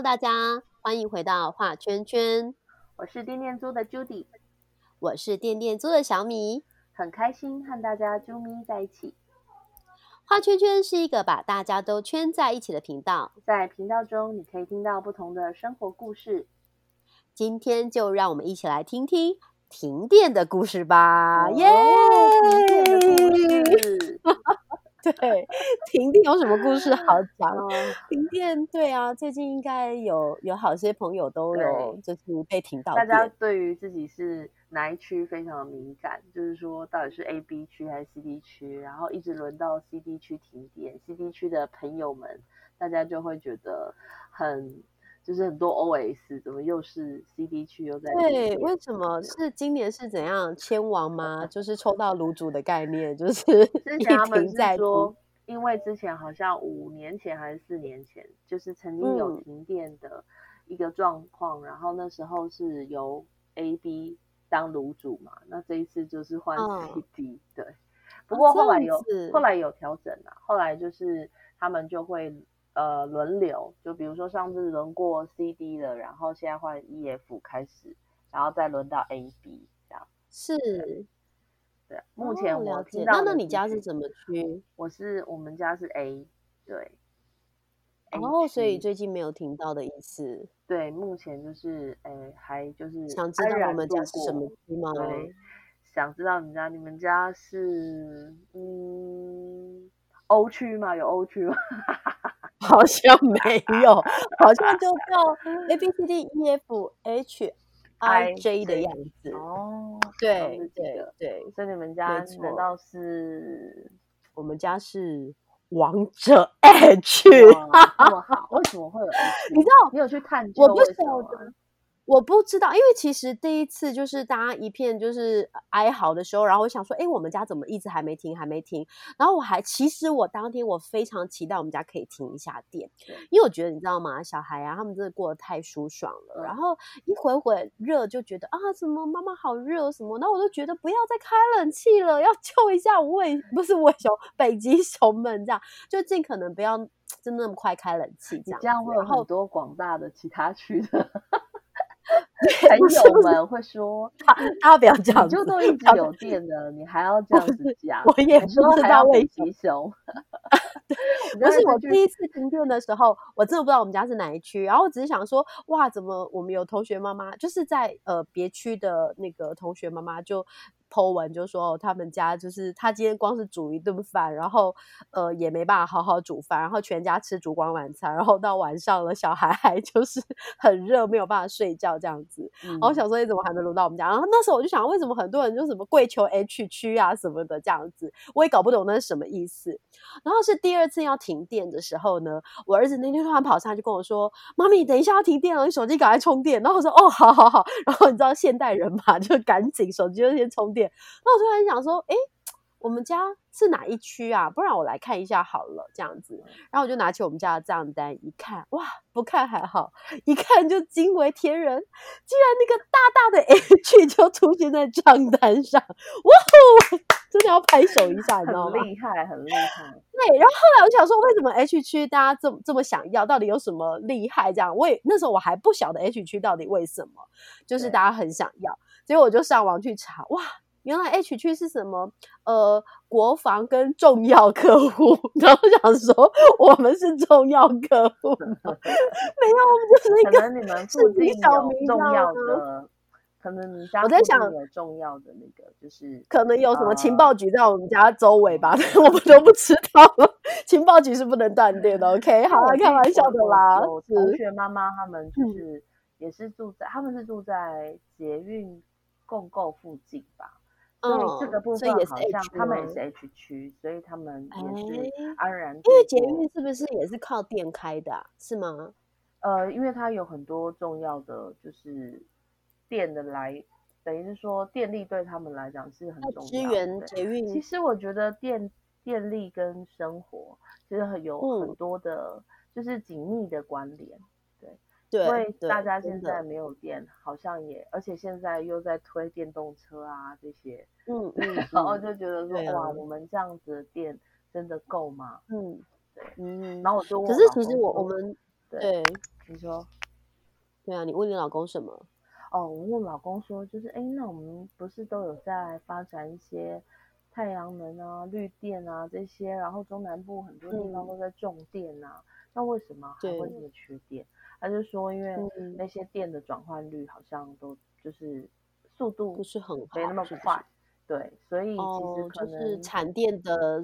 Hello，大家欢迎回到画圈圈。我是店店租的 Judy，我是店店租的小米，很开心和大家啾咪在一起。画圈圈是一个把大家都圈在一起的频道，在频道中你可以听到不同的生活故事。今天就让我们一起来听听停电的故事吧！耶，停电的故事。对，停电有什么故事好讲？停电，对啊，最近应该有有好些朋友都有就是被停到。大家对于自己是哪一区非常的敏感，就是说到底是 A、B 区还是 C、D 区，然后一直轮到 C、D 区停电，C、D 区的朋友们，大家就会觉得很就是很多 OS，怎么又是 C、D 区又在？对，为什么是今年是怎样千王吗？就是抽到卤煮的概念，就 是之前他们在说，因为之前好像五年前还是四年前，就是曾经有停电的一个状况，然后那时候是由 A、B 当卤煮嘛，那这一次就是换 C、D，对。不过后来有后来有调整了，后来就是他们就会。呃，轮流，就比如说上次轮过 C、D 了，然后现在换 E、F 开始，然后再轮到 A、B 这样。是，对。目前我听到，那那你家是什么区？我是我们家是 A，对。哦，所以最近没有听到的意思。对，目前就是诶，还就是想知道我们家是什么区吗？对，想知道你们家，你们家是嗯 O 区吗？有 O 区吗？好像没有，好像就叫 A B C D E F H I J 的样子哦。对对对，所以你们家难道是？我们家是王者 H。好，为什么会有？你知道？你有去探究？我不晓得。我不知道，因为其实第一次就是大家一片就是哀嚎的时候，然后我想说，哎，我们家怎么一直还没停，还没停？然后我还其实我当天我非常期待我们家可以停一下电，因为我觉得你知道吗？小孩啊，他们真的过得太舒爽了。然后一回回热就觉得啊，什么妈妈好热什么？然后我就觉得不要再开冷气了，要救一下无尾不是无尾熊，北极熊们这样，就尽可能不要真的那么快开冷气这样。这样会有很多广大的其他区的。朋友们会说：“他他不要这样，就都一直有电的，你还要这样子讲？我也不知道为什么。不是我第一次停电的时候，我真的不知道我们家是哪一区。然后我只是想说，哇，怎么我们有同学妈妈，就是在呃别区的那个同学妈妈就。” Po 文就说他们家就是他今天光是煮一顿饭，然后呃也没办法好好煮饭，然后全家吃烛光晚餐，然后到晚上了小孩还 就是很热没有办法睡觉这样子。然后想说你怎么还没轮到我们家？然后那时候我就想为什么很多人就什么跪求 H 区啊什么的这样子，我也搞不懂那是什么意思。然后是第二次要停电的时候呢，我儿子那天突然跑上来就跟我说：“妈咪，等一下要停电了，你手机赶快充电。”然后我说：“哦，好好好。” 然后你知道现代人嘛，就赶紧手机就先充电。那我突然想说，哎，我们家是哪一区啊？不然我来看一下好了，这样子。然后我就拿起我们家的账单一看，哇，不看还好，一看就惊为天人，居然那个大大的 H 就出现在账单上，哇，真的要拍手一下，你知道吗？厉害，很厉害。对，然后后来我想说，为什么 H 区大家这么这么想要？到底有什么厉害？这样，我也那时候我还不晓得 H 区到底为什么，就是大家很想要。所以我就上网去查，哇，原来 H 区是什么？呃，国防跟重要客户。然后想说，我们是重要客户？没有，我们就是一个可能你们附近有重要的，可能你家我在想有重要的那个，就是可能有什么情报局在我们家周围吧，但 我们都不知道。情报局是不能断电的。OK，好了，开玩笑的啦。同学妈妈他们就是也是住在，他们是住在捷运。共购附近吧，所以这个部分好像他们也是 H 区，所以他们也是安然。因为捷运是不是也是靠电开的，是吗？呃，因为它有很多重要的就是电的来，等于是说电力对他们来讲是很重要。支援捷运，其实我觉得电电力跟生活其实很有很多的，就是紧密的关联。因为大家现在没有电，好像也，而且现在又在推电动车啊这些，嗯嗯，然后就觉得说哇，我们这样子的电真的够吗？嗯，对，嗯，然后我就可是其实我我们对，你说，对啊，你问你老公什么？哦，我问老公说，就是哎，那我们不是都有在发展一些太阳能啊、绿电啊这些，然后中南部很多地方都在种电啊，那为什么还会这么缺电？他就说，因为那些电的转换率好像都就是速度不是很没那么快，对，所以其实可能产电的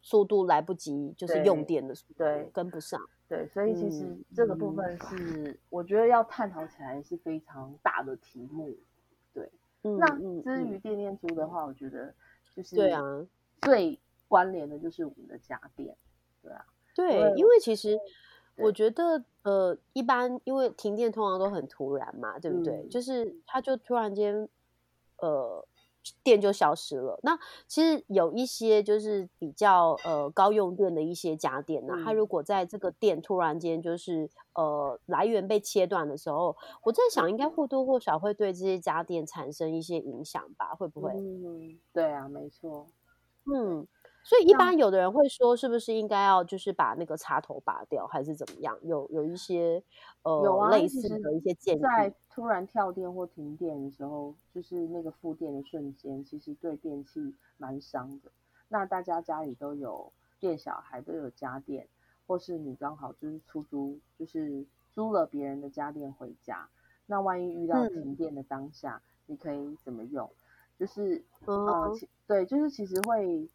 速度来不及，就是用电的速度对跟不上。对，所以其实这个部分是我觉得要探讨起来是非常大的题目。对，那至于电电租的话，我觉得就是对啊，最关联的就是我们的家电，对啊，对，因为其实我觉得呃，一般因为停电通常都很突然嘛，对不对？就是它就突然间呃。电就消失了。那其实有一些就是比较呃高用电的一些家电呢，它如果在这个电突然间就是呃来源被切断的时候，我在想应该或多或少会对这些家电产生一些影响吧？会不会？嗯，对啊，没错。嗯。所以一般有的人会说，是不是应该要就是把那个插头拔掉，还是怎么样？有有一些呃有类似的一些建议。在突然跳电或停电的时候，就是那个复电的瞬间，其实对电器蛮伤的。那大家家里都有电小孩，都有家电，或是你刚好就是出租，就是租了别人的家电回家，那万一遇到停电的当下，你可以怎么用？就是呃，对，就是其实会。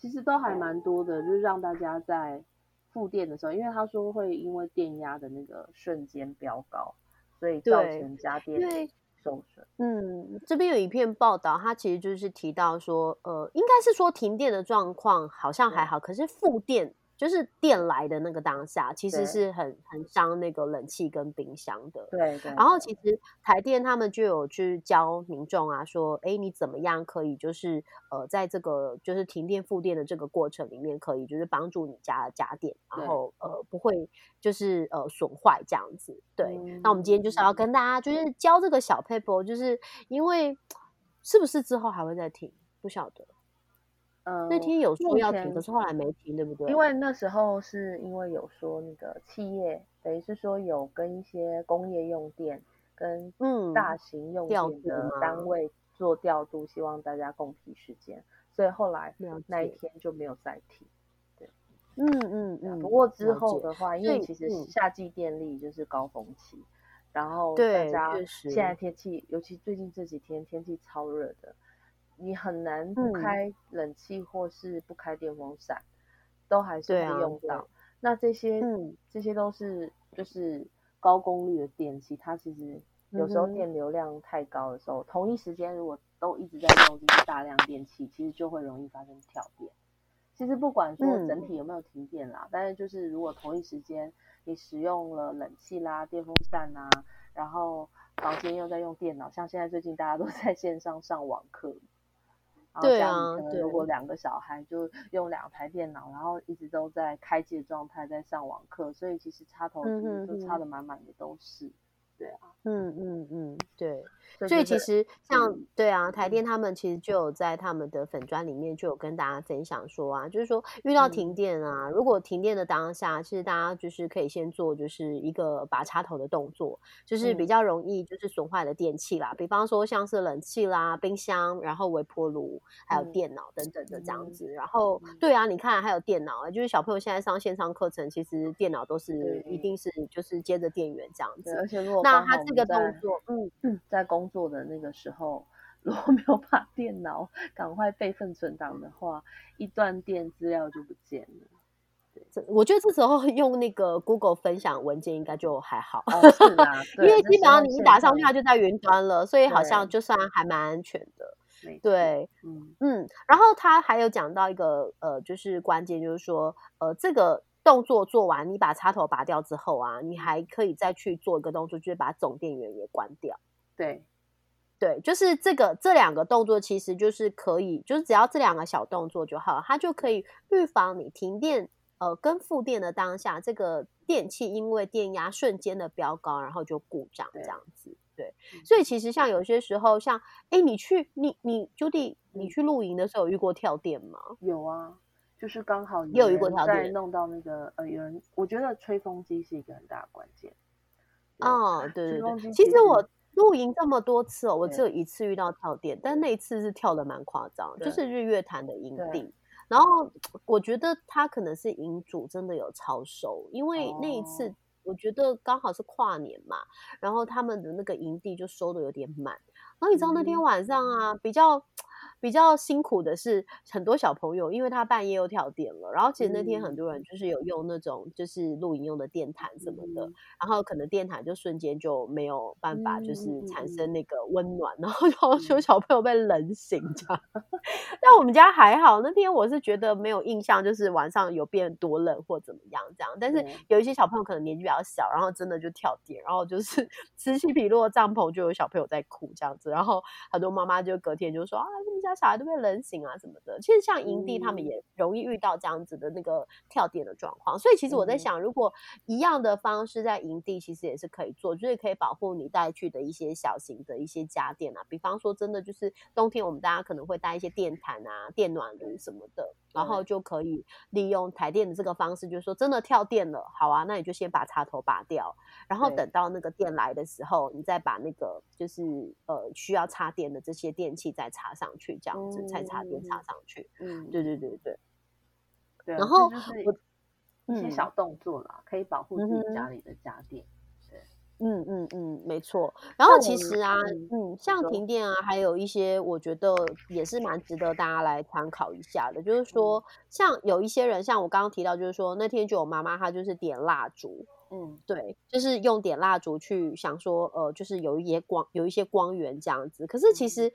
其实都还蛮多的，就是让大家在复电的时候，因为他说会因为电压的那个瞬间飙高，所以造成家电受损。嗯，这边有一篇报道，它其实就是提到说，呃，应该是说停电的状况好像还好，可是复电。就是电来的那个当下，其实是很很伤那个冷气跟冰箱的。对对。然后其实台电他们就有去教民众啊，说，哎，你怎么样可以就是呃，在这个就是停电复电的这个过程里面，可以就是帮助你家的家电，然后呃不会就是呃损坏这样子。对。那我们今天就是要跟大家就是教这个小 paper，就是因为 是不是之后还会再停？不晓得。那天有说要停，可是后来没停，对不对？因为那时候是因为有说那个企业，等于是说有跟一些工业用电跟嗯大型用电的单位做调度，希望大家共体时间，所以后来那一天就没有再停。对，嗯嗯嗯。不过之后的话，因为其实夏季电力就是高峰期，然后大家现在天气，尤其最近这几天天气超热的。你很难不开冷气或是不开电风扇，都还是会用到。那这些，这些都是就是高功率的电器，它其实有时候电流量太高的时候，同一时间如果都一直在用这些大量电器，其实就会容易发生跳电。其实不管说整体有没有停电啦，但是就是如果同一时间你使用了冷气啦、电风扇啊，然后房间又在用电脑，像现在最近大家都在线上上网课。对啊，如果两个小孩就用两台电脑，然后一直都在开机的状态在上网课，所以其实插头就插的满满的都是。对啊，嗯嗯嗯，对，所以其实像。对啊，台电他们其实就有在他们的粉砖里面就有跟大家分享说啊，就是说遇到停电啊，如果停电的当下，其实大家就是可以先做就是一个拔插头的动作，就是比较容易就是损坏的电器啦，比方说像是冷气啦、冰箱，然后微波炉，还有电脑等等的这样子。然后对啊，你看还有电脑，就是小朋友现在上线上课程，其实电脑都是一定是就是接着电源这样子，而且如果那他这个动作，嗯，在工作的那个时候，如果没有把 电脑赶快备份存档的话，一断电资料就不见了。对，我觉得这时候用那个 Google 分享文件应该就还好，是啊，因为基本上你一打上去它就在云端了，所以好像就算还蛮安全的。对，嗯嗯，然后他还有讲到一个呃，就是关键就是说，呃，这个。动作做完，你把插头拔掉之后啊，你还可以再去做一个动作，就是把总电源也关掉。对，对，就是这个这两个动作，其实就是可以，就是只要这两个小动作就好，它就可以预防你停电呃跟复电的当下，这个电器因为电压瞬间的飙高，然后就故障这样子。对，所以其实像有些时候，像哎，你去你你 Judy，你去露营的时候有遇过跳电吗？有啊。就是刚好也有一过跳电，弄到那个呃，有人我觉得吹风机是一个很大的关键。哦，对对对，其实我露营这么多次哦，我只有一次遇到跳电，但那一次是跳的蛮夸张，就是日月潭的营地。然后我觉得他可能是营主真的有超收，因为那一次我觉得刚好是跨年嘛，然后他们的那个营地就收的有点满。然后你知道那天晚上啊，比较。比较辛苦的是很多小朋友，因为他半夜又跳电了。然后其实那天很多人就是有用那种就是露营用的电毯什么的，然后可能电毯就瞬间就没有办法就是产生那个温暖，然后就有小朋友被冷醒这样。但我们家还好，那天我是觉得没有印象，就是晚上有变多冷或怎么样这样。但是有一些小朋友可能年纪比较小，然后真的就跳电，然后就是 此起彼落帐篷就有小朋友在哭这样子。然后很多妈妈就隔天就说啊，你们家。小孩都被冷醒啊什么的，其实像营地他们也容易遇到这样子的那个跳电的状况，所以其实我在想，如果一样的方式在营地，其实也是可以做，就是可以保护你带去的一些小型的一些家电啊，比方说真的就是冬天我们大家可能会带一些电毯啊、电暖炉什么的。然后就可以利用台电的这个方式，就是说真的跳电了，好啊，那你就先把插头拔掉，然后等到那个电来的时候，你再把那个就是呃需要插电的这些电器再插上去，这样子再插电插上去。嗯，对对对对。对，然后一些小动作啦，可以保护自己家里的家电。嗯嗯嗯嗯，没错。然后其实啊，嗯，像停电啊，还有一些我觉得也是蛮值得大家来参考一下的。就是说，像有一些人，像我刚刚提到，就是说那天就有妈妈她就是点蜡烛，嗯，对，就是用点蜡烛去想说，呃，就是有一些光，有一些光源这样子。可是其实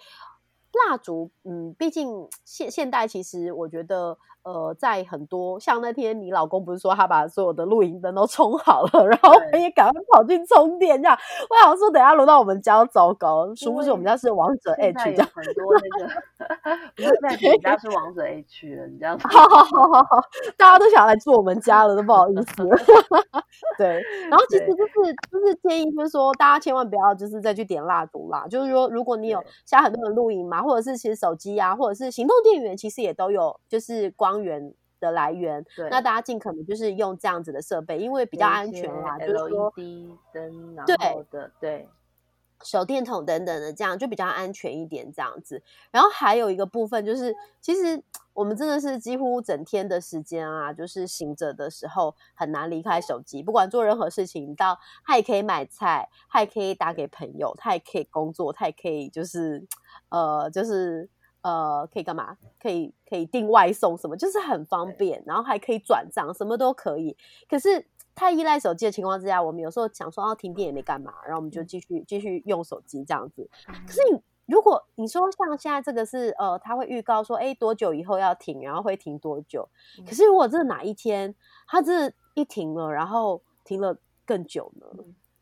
蜡烛，嗯，毕竟现现代其实我觉得。呃，在很多像那天你老公不是说他把所有的露营灯都充好了，然后我也赶快跑去充电，这样我想说等下轮到我们家糟糕，殊不知我们家是王者 H 这样很多那个，不是在你家是王者 H 了，你这样好好好好好，大家都想来住我们家了，都不好意思。对，然后其实就是就是建议就是说大家千万不要就是再去点蜡烛啦，就是说如果你有像很多人露营嘛，或者是其实手机啊，或者是行动电源，其实也都有就是光。源的来源，那大家尽可能就是用这样子的设备，因为比较安全啦。就是说灯，然后的对手电筒等等的，这样就比较安全一点。这样子，然后还有一个部分就是，其实我们真的是几乎整天的时间啊，就是醒着的时候很难离开手机，不管做任何事情，到他也可以买菜，他也可以打给朋友，他也可以工作，他也可以就是呃，就是。呃，可以干嘛？可以可以订外送什么，就是很方便，然后还可以转账，什么都可以。可是太依赖手机的情况之下，我们有时候想说，哦，停电也没干嘛，然后我们就继续继续用手机这样子。可是你如果你说像现在这个是呃，他会预告说，哎，多久以后要停，然后会停多久？可是如果这哪一天他这一停了，然后停了更久呢？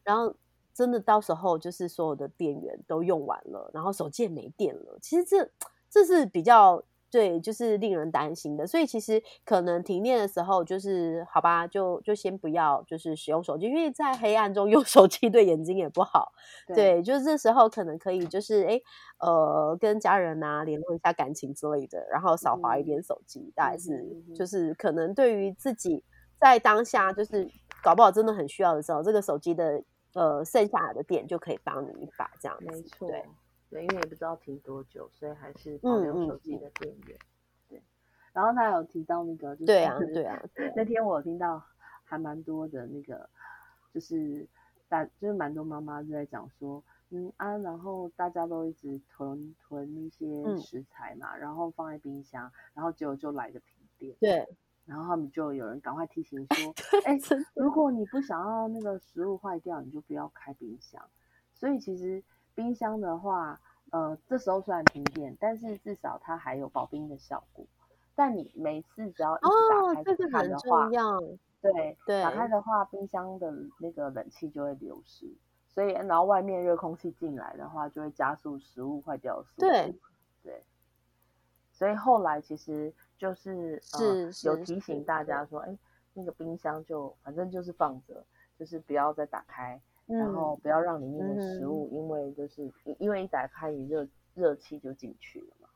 然后真的到时候就是所有的电源都用完了，然后手机也没电了，其实这。这是比较对，就是令人担心的。所以其实可能停电的时候，就是好吧，就就先不要，就是使用手机，因为在黑暗中 用手机对眼睛也不好。对，就是这时候可能可以，就是哎，呃，跟家人啊联络一下感情之类的，然后少划一点手机，大概是就是可能对于自己在当下，就是搞不好真的很需要的时候，这个手机的呃剩下的电就可以帮你一把，这样没错，对。对，因为也不知道停多久，所以还是保留手机的电源。对，然后他有提到那个，对啊，对啊，那天我听到还蛮多的那个，就是大就是蛮多妈妈就在讲说，嗯啊，然后大家都一直囤囤一些食材嘛，然后放在冰箱，然后结果就来个停电。对，然后他们就有人赶快提醒 说，哎，如果你不想要那个食物坏掉，你就不要开冰箱。所以其实。冰箱的话，呃，这时候虽然停电，但是至少它还有保冰的效果。但你每次只要一打开看的话，对对，打开的话，冰箱的那个冷气就会流失，所以然后外面热空气进来的话，就会加速食物坏掉的速度。对对，所以后来其实就是是有提醒大家说，哎，那个冰箱就反正就是放着，就是不要再打开。然后不要让里面的食物，因为就是因为一打开，你热热气就进去了嘛。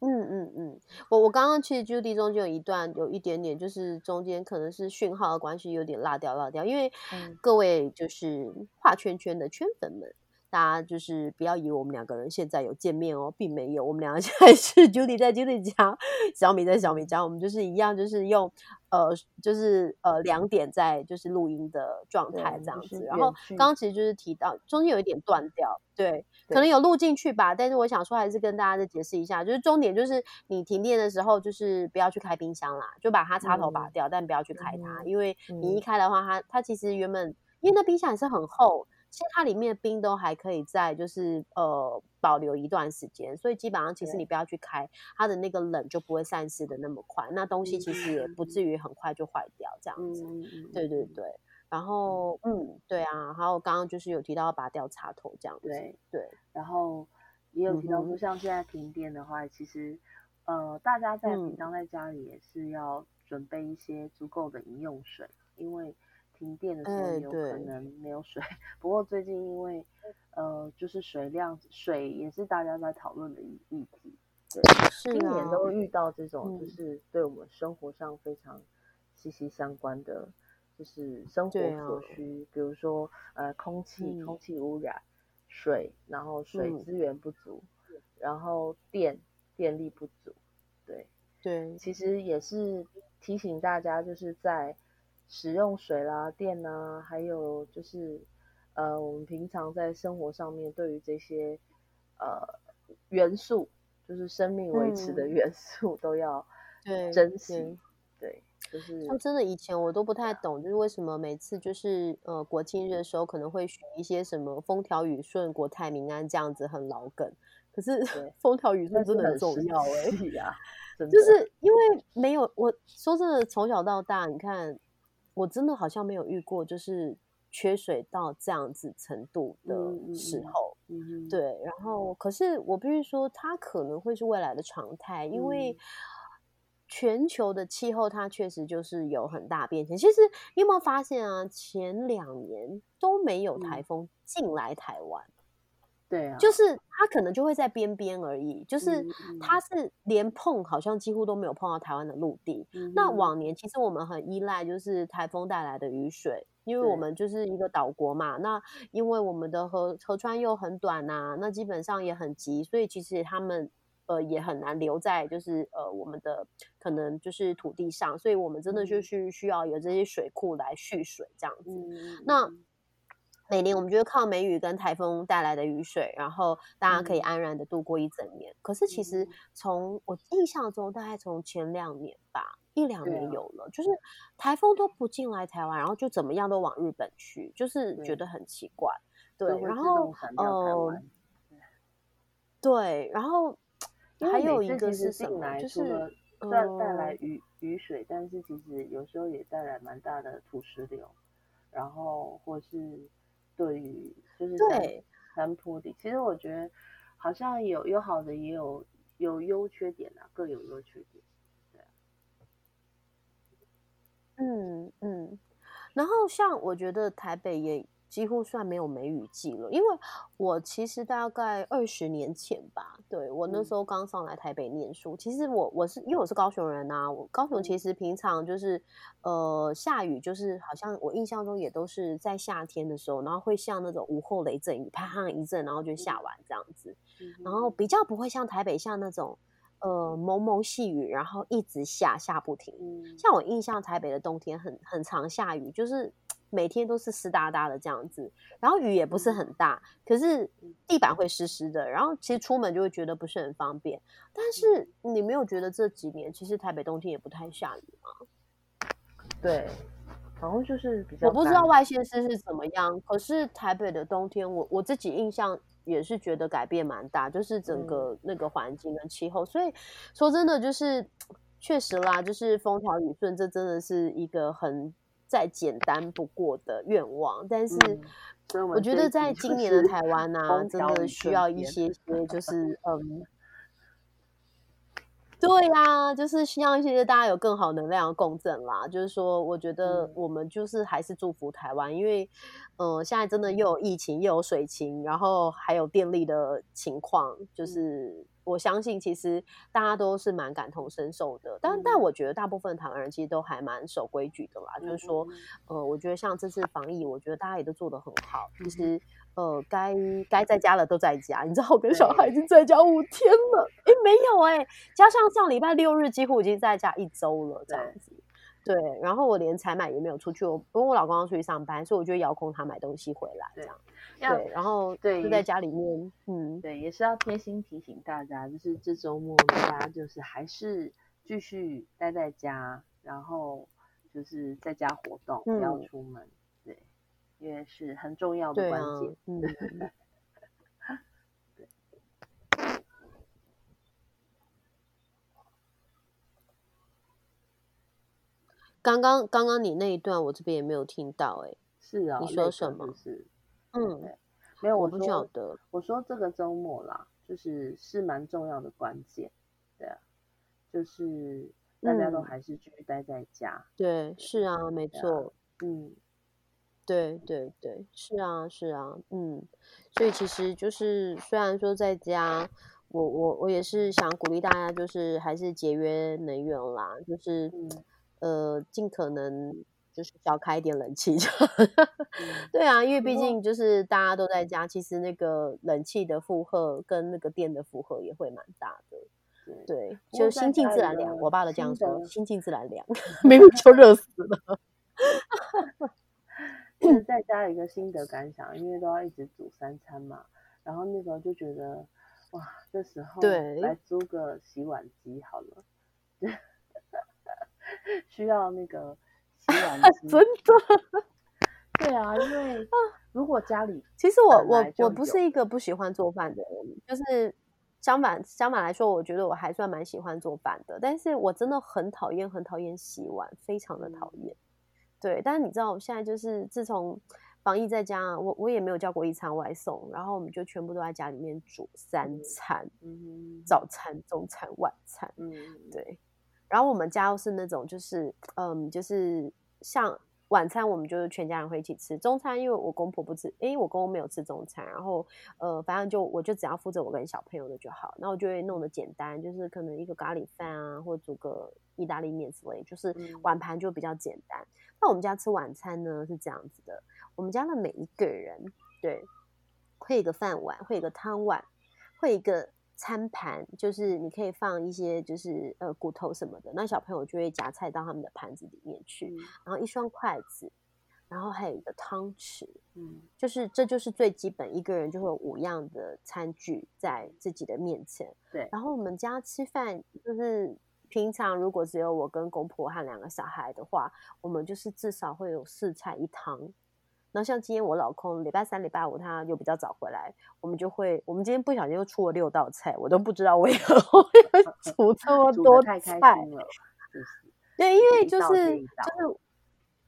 嗯嗯嗯，我我刚刚其实 Judy 中间有一段有一点点，就是中间可能是讯号的关系，有点落掉落掉，因为各位就是画圈圈的圈粉们。大家就是不要以为我们两个人现在有见面哦，并没有。我们两个现在是 Judy 在 Judy 家，小米在小米家，我们就是一样，就是用呃，就是呃两点在就是录音的状态这样子。然后刚刚其实就是提到中间有一点断掉，对，可能有录进去吧。但是我想说还是跟大家再解释一下，就是重点就是你停电的时候，就是不要去开冰箱啦，就把它插头拔掉，但不要去开它，因为你一开的话，它它其实原本因为那冰箱也是很厚。其实它里面的冰都还可以在，就是呃保留一段时间，所以基本上其实你不要去开它的那个冷就不会散失的那么快，那东西其实也不至于很快就坏掉这样子。对对对，然后嗯对啊，还有刚刚就是有提到要拔掉插头这样子。对对，然后也有提到说像现在停电的话，其实呃大家在平常在家里也是要准备一些足够的饮用水，因为。停电的时候有可能没有水，不过最近因为呃，就是水量水也是大家在讨论的议议题，对，今年都会遇到这种就是对我们生活上非常息息相关的，就是生活所需，比如说呃空气空气污染、水，然后水资源不足，然后电电力不足，对对，其实也是提醒大家就是在。使用水啦、电啊，还有就是，呃，我们平常在生活上面对于这些呃元素，就是生命维持的元素，都要珍惜。对，就是像真的以前我都不太懂，就是为什么每次就是呃国庆日的时候可能会许一些什么风调雨顺、国泰民安这样子很老梗，可是风调雨顺真的很重要哎呀，就是因为没有我说真的，从小到大你看。我真的好像没有遇过，就是缺水到这样子程度的时候，对。然后，可是我必须说，它可能会是未来的常态，因为全球的气候它确实就是有很大变迁。其实你有没有发现啊？前两年都没有台风进来台湾。对啊，就是它可能就会在边边而已，就是它是连碰好像几乎都没有碰到台湾的陆地。那往年其实我们很依赖就是台风带来的雨水，因为我们就是一个岛国嘛。那因为我们的河河川又很短呐，那基本上也很急，所以其实他们呃也很难留在就是呃我们的可能就是土地上，所以我们真的就是需要有这些水库来蓄水这样子。那每年我们就会靠梅雨跟台风带来的雨水，然后大家可以安然的度过一整年。可是其实从我印象中，大概从前两年吧，一两年有了，就是台风都不进来台湾，然后就怎么样都往日本去，就是觉得很奇怪。对，然后呃，对，然后还有一个是什么？就是带带来雨雨水，但是其实有时候也带来蛮大的土石流，然后或是。对于就是山山坡地，其实我觉得好像有有好的，也有有优缺点啊，各有优缺点。对，嗯嗯，然后像我觉得台北也。几乎算没有梅雨季了，因为我其实大概二十年前吧，对我那时候刚上来台北念书。其实我我是因为我是高雄人呐，我高雄其实平常就是呃下雨，就是好像我印象中也都是在夏天的时候，然后会像那种午后雷阵雨，啪啪一阵，然后就下完这样子。然后比较不会像台北像那种呃蒙蒙细雨，然后一直下下不停。像我印象台北的冬天很很常下雨，就是。每天都是湿哒哒的这样子，然后雨也不是很大，可是地板会湿湿的，然后其实出门就会觉得不是很方便。但是你没有觉得这几年其实台北冬天也不太下雨吗？对，好像就是比较……我不知道外县市是怎么样，可是台北的冬天，我我自己印象也是觉得改变蛮大，就是整个那个环境跟气候。所以说真的就是确实啦，就是风调雨顺，这真的是一个很。再简单不过的愿望，但是我觉得在今年的 台湾呢，真的需要一些 些，就是嗯，对呀，就是需要一些大家有更好能量的共振啦。就是说，我觉得我们就是还是祝福台湾，因为嗯，现在真的又有疫情，又有水情，然后还有电力的情况，就是我相信其实大家都是蛮感同身受的。但但我觉得大部分台湾人其实都还蛮守规矩的啦。就是说，呃，我觉得像这次防疫，我觉得大家也都做得很好。其实，呃，该该在家的都在家。你知道，我跟小孩已经在家五天了。哎，没有哎，加上上礼拜六日几乎已经在家一周了，这样子。对，然后我连采买也没有出去，我因为我老公要出去上班，所以我就遥控他买东西回来这样。对，然后对就在家里面，嗯，对，也是要贴心提醒大家，就是这周末大家就是还是继续待在家，然后就是在家活动，不要出门，对，因为是很重要的关键。嗯。刚刚刚刚你那一段我这边也没有听到哎，是啊，你说什么？是，嗯，没有，我不晓得。我说这个周末啦，就是是蛮重要的关键，对啊，就是大家都还是继续待在家。对，是啊，没错，嗯，对对对，是啊是啊，嗯，所以其实就是虽然说在家，我我我也是想鼓励大家，就是还是节约能源啦，就是。呃，尽可能就是少开一点冷气，就 对啊，因为毕竟就是大家都在家，其实那个冷气的负荷跟那个电的负荷也会蛮大的。对，就心静自然凉。我爸都这样说，心静自然凉，明明就热死了。就是在家一个心得感想，因为都要一直煮三餐嘛，然后那时候就觉得，哇，这时候来租个洗碗机好了。需要那个 真的。对啊，因为如果家里，其实我我我不是一个不喜欢做饭的人，就是相反相反来说，我觉得我还算蛮喜欢做饭的。但是我真的很讨厌很讨厌洗碗，非常的讨厌。对，但是你知道，我现在就是自从防疫在家，我我也没有叫过一餐外送，然后我们就全部都在家里面煮三餐，嗯，早餐、中餐、晚餐，嗯，对。然后我们家又是那种，就是嗯，就是像晚餐，我们就是全家人会一起吃。中餐，因为我公婆不吃，因为我公公没有吃中餐。然后呃，反正就我就只要负责我跟小朋友的就好。那我就会弄得简单，就是可能一个咖喱饭啊，或煮个意大利面之类，就是碗盘就比较简单。那我们家吃晚餐呢是这样子的，我们家的每一个人对会一个饭碗，会一个汤碗，会一个。餐盘就是你可以放一些就是呃骨头什么的，那小朋友就会夹菜到他们的盘子里面去，然后一双筷子，然后还有一个汤匙，嗯，就是这就是最基本，一个人就会有五样的餐具在自己的面前。对，然后我们家吃饭就是平常如果只有我跟公婆和两个小孩的话，我们就是至少会有四菜一汤。然后像今天我老公礼拜三、礼拜五他又比较早回来，我们就会，我们今天不小心又出了六道菜，我都不知道为何会 煮这么多菜了。对，因为就是就是，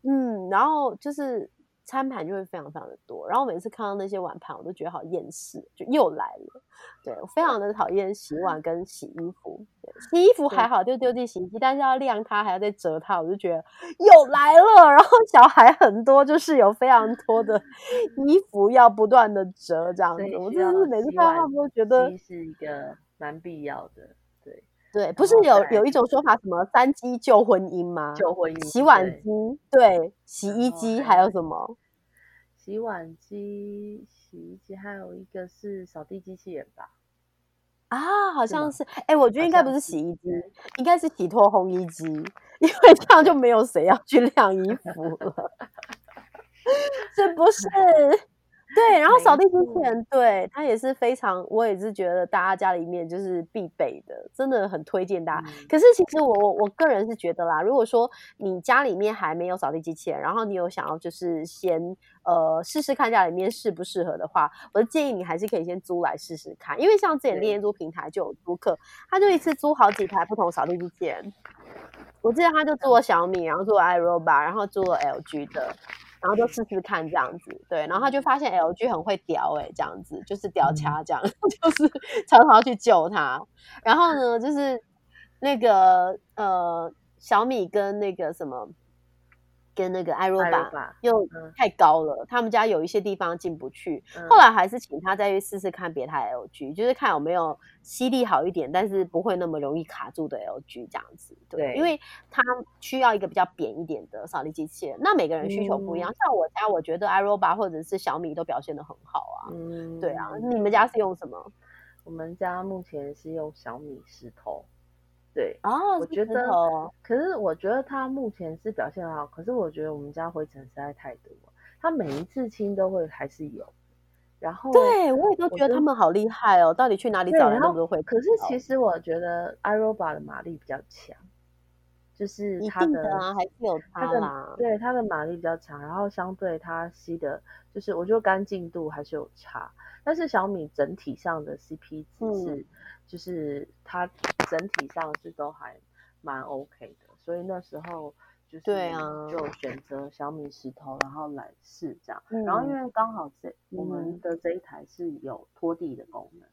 嗯，然后就是。餐盘就会非常非常的多，然后每次看到那些碗盘，我都觉得好厌世，就又来了。对我非常的讨厌洗碗跟洗衣服，洗衣服还好就丢进洗衣机，但是要晾它还要再折它，我就觉得又来了。然后小孩很多，就是有非常多的 衣服要不断的折这样子，我真的是每次看到他们都觉得是一个蛮必要的。对对，不是有有一种说法，什么三机救婚姻吗？救婚姻，洗碗机，对，洗衣机，还有什么？洗碗机、洗衣机，还有一个是扫地机器人吧？啊，好像是。哎，我觉得应该不是洗衣机，应该是洗脱烘衣机，因为这样就没有谁要去晾衣服了，是不是？对，然后扫地机器人，对它也是非常，我也是觉得大家家里面就是必备的，真的很推荐大家。可是其实我我我个人是觉得啦，如果说你家里面还没有扫地机器人，然后你有想要就是先呃试试看家里面适不适合的话，我建议你还是可以先租来试试看，因为像之前猎租平台就有租客，他就一次租好几台不同扫地机器人，我记得他就租了小米，然后租了 iRobot，然后租了 LG 的。然后就试试看这样子，对，然后他就发现 LG 很会屌，哎，这样子就是屌掐这样，就是常常去救他。然后呢，就是那个呃小米跟那个什么跟那个艾若巴又太高了，他们家有一些地方进不去。后来还是请他再去试试看别台 LG，就是看有没有吸力好一点，但是不会那么容易卡住的 LG 这样子。对，因为他需要一个比较扁一点的扫地机器人。那每个人需求不一样，像我家，我觉得艾若巴或者是小米都表现的很好啊。嗯，对啊，你们家是用什么？我们家目前是用小米石头。对哦，我觉得，可是我觉得他目前是表现好，可是我觉得我们家灰尘实在太多，他每一次清都会还是有。然后，对我也都觉得他们好厉害哦，到底去哪里找来那么多灰尘？可是其实我觉得 iRobot 的马力比较强，就是它的啊，还是有它的，对它的马力比较强，然后相对它吸的，就是我觉得干净度还是有差。但是小米整体上的 CP 值是。就是它整体上是都还蛮 OK 的，所以那时候就是对啊，就选择小米石头，然后来试这样。然后因为刚好这我们的这一台是有拖地的功能，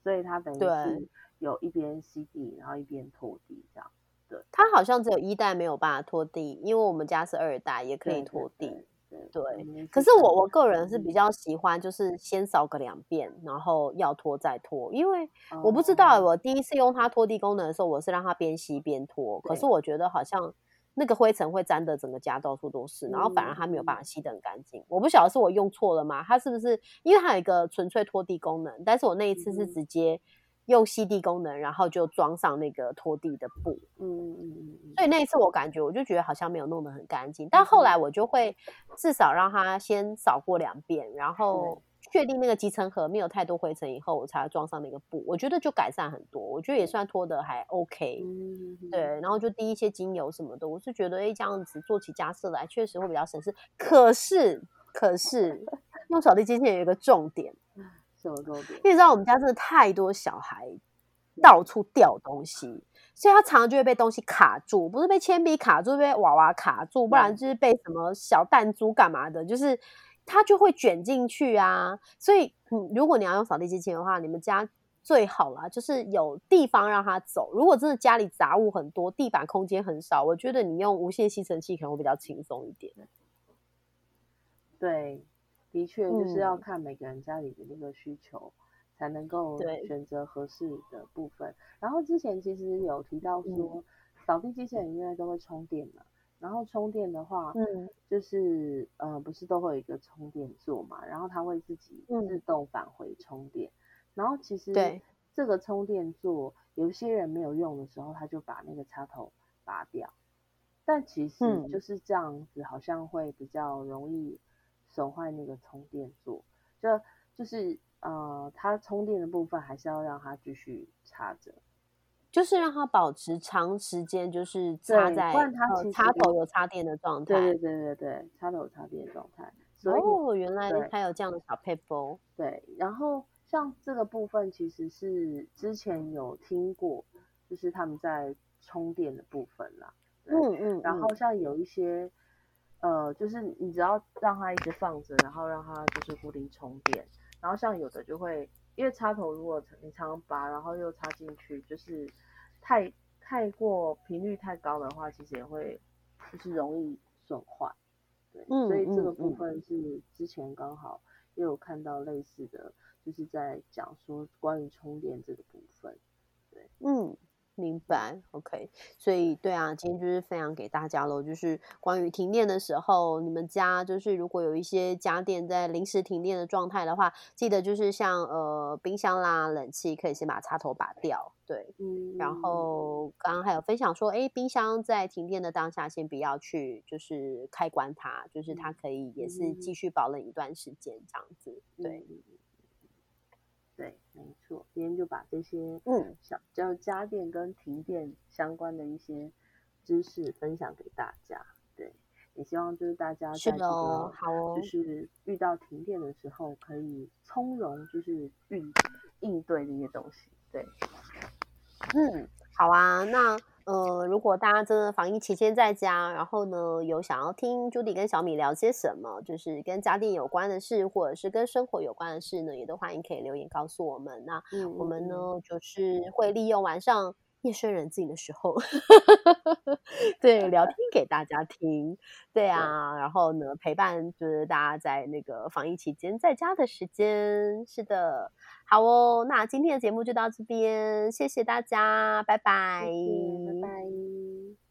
所以它等于是有一边吸地，然后一边拖地这样。对，它好像只有一代没有办法拖地，因为我们家是二代，也可以拖地。对，可是我我个人是比较喜欢，就是先扫个两遍，然后要拖再拖，因为我不知道我第一次用它拖地功能的时候，我是让它边吸边拖，可是我觉得好像那个灰尘会沾的整个家到处都是，然后反而它没有办法吸得很干净。我不晓得是我用错了吗？它是不是因为它有一个纯粹拖地功能？但是我那一次是直接。用吸地功能，然后就装上那个拖地的布，嗯嗯嗯所以那一次我感觉，我就觉得好像没有弄得很干净。但后来我就会至少让它先扫过两遍，然后确定那个集成盒没有太多灰尘以后，我才装上那个布。我觉得就改善很多，我觉得也算拖得还 OK。嗯，对，然后就滴一些精油什么的，我是觉得哎这样子做起家事来确实会比较省事。可是，可是 用扫地机器人有一个重点。因为你知道我们家真的太多小孩，到处掉东西，所以他常常就会被东西卡住，不是被铅笔卡住，被娃娃卡住，不然就是被什么小弹珠干嘛的，就是他就会卷进去啊。所以，嗯，如果你要用扫地机器人的话，你们家最好啦，就是有地方让它走。如果真的家里杂物很多，地板空间很少，我觉得你用无线吸尘器可能会比较轻松一点。对。的确，就是要看每个人家里的那个需求，才能够选择合适的部分。然后之前其实有提到说，扫地机器人因为都会充电嘛，然后充电的话，嗯，就是呃，不是都会有一个充电座嘛，然后它会自己自动返回充电。然后其实这个充电座，有些人没有用的时候，他就把那个插头拔掉。但其实就是这样子，好像会比较容易。损坏那个充电座，就就是呃，它充电的部分还是要让它继续插着，就是让它保持长时间就是插在，不然它插头有插电的状态。对对对对对，插头有插电状态。哦，原来它有这样的小配包。对，然后像这个部分其实是之前有听过，就是他们在充电的部分啦。嗯嗯。然后像有一些。呃，就是你只要让它一直放着，然后让它就是固定充电，然后像有的就会，因为插头如果你常拔，然后又插进去，就是太太过频率太高的话，其实也会就是容易损坏，对，所以这个部分是之前刚好也有看到类似的，就是在讲说关于充电这个部分，对，嗯。明白，OK，所以对啊，今天就是分享给大家喽，就是关于停电的时候，你们家就是如果有一些家电在临时停电的状态的话，记得就是像呃冰箱啦、冷气，可以先把插头拔掉，对，嗯，然后刚刚还有分享说，哎，冰箱在停电的当下，先不要去就是开关它，就是它可以也是继续保冷一段时间这样子，对。对，没错，今天就把这些嗯，小叫家电跟停电相关的一些知识分享给大家。对，也希望就是大家在这个好哦，就是遇到停电的时候，可以从容就是应应对这些东西。对，嗯，好啊，那。呃，如果大家真的防疫期间在家，然后呢有想要听朱迪跟小米聊些什么，就是跟家电有关的事，或者是跟生活有关的事呢，也都欢迎可以留言告诉我们。那我们呢就是会利用晚上。夜深人静的时候，对，聊天给大家听，对啊，然后呢，陪伴就是大家在那个防疫期间在家的时间，是的，好哦，那今天的节目就到这边，谢谢大家，拜拜，拜。拜。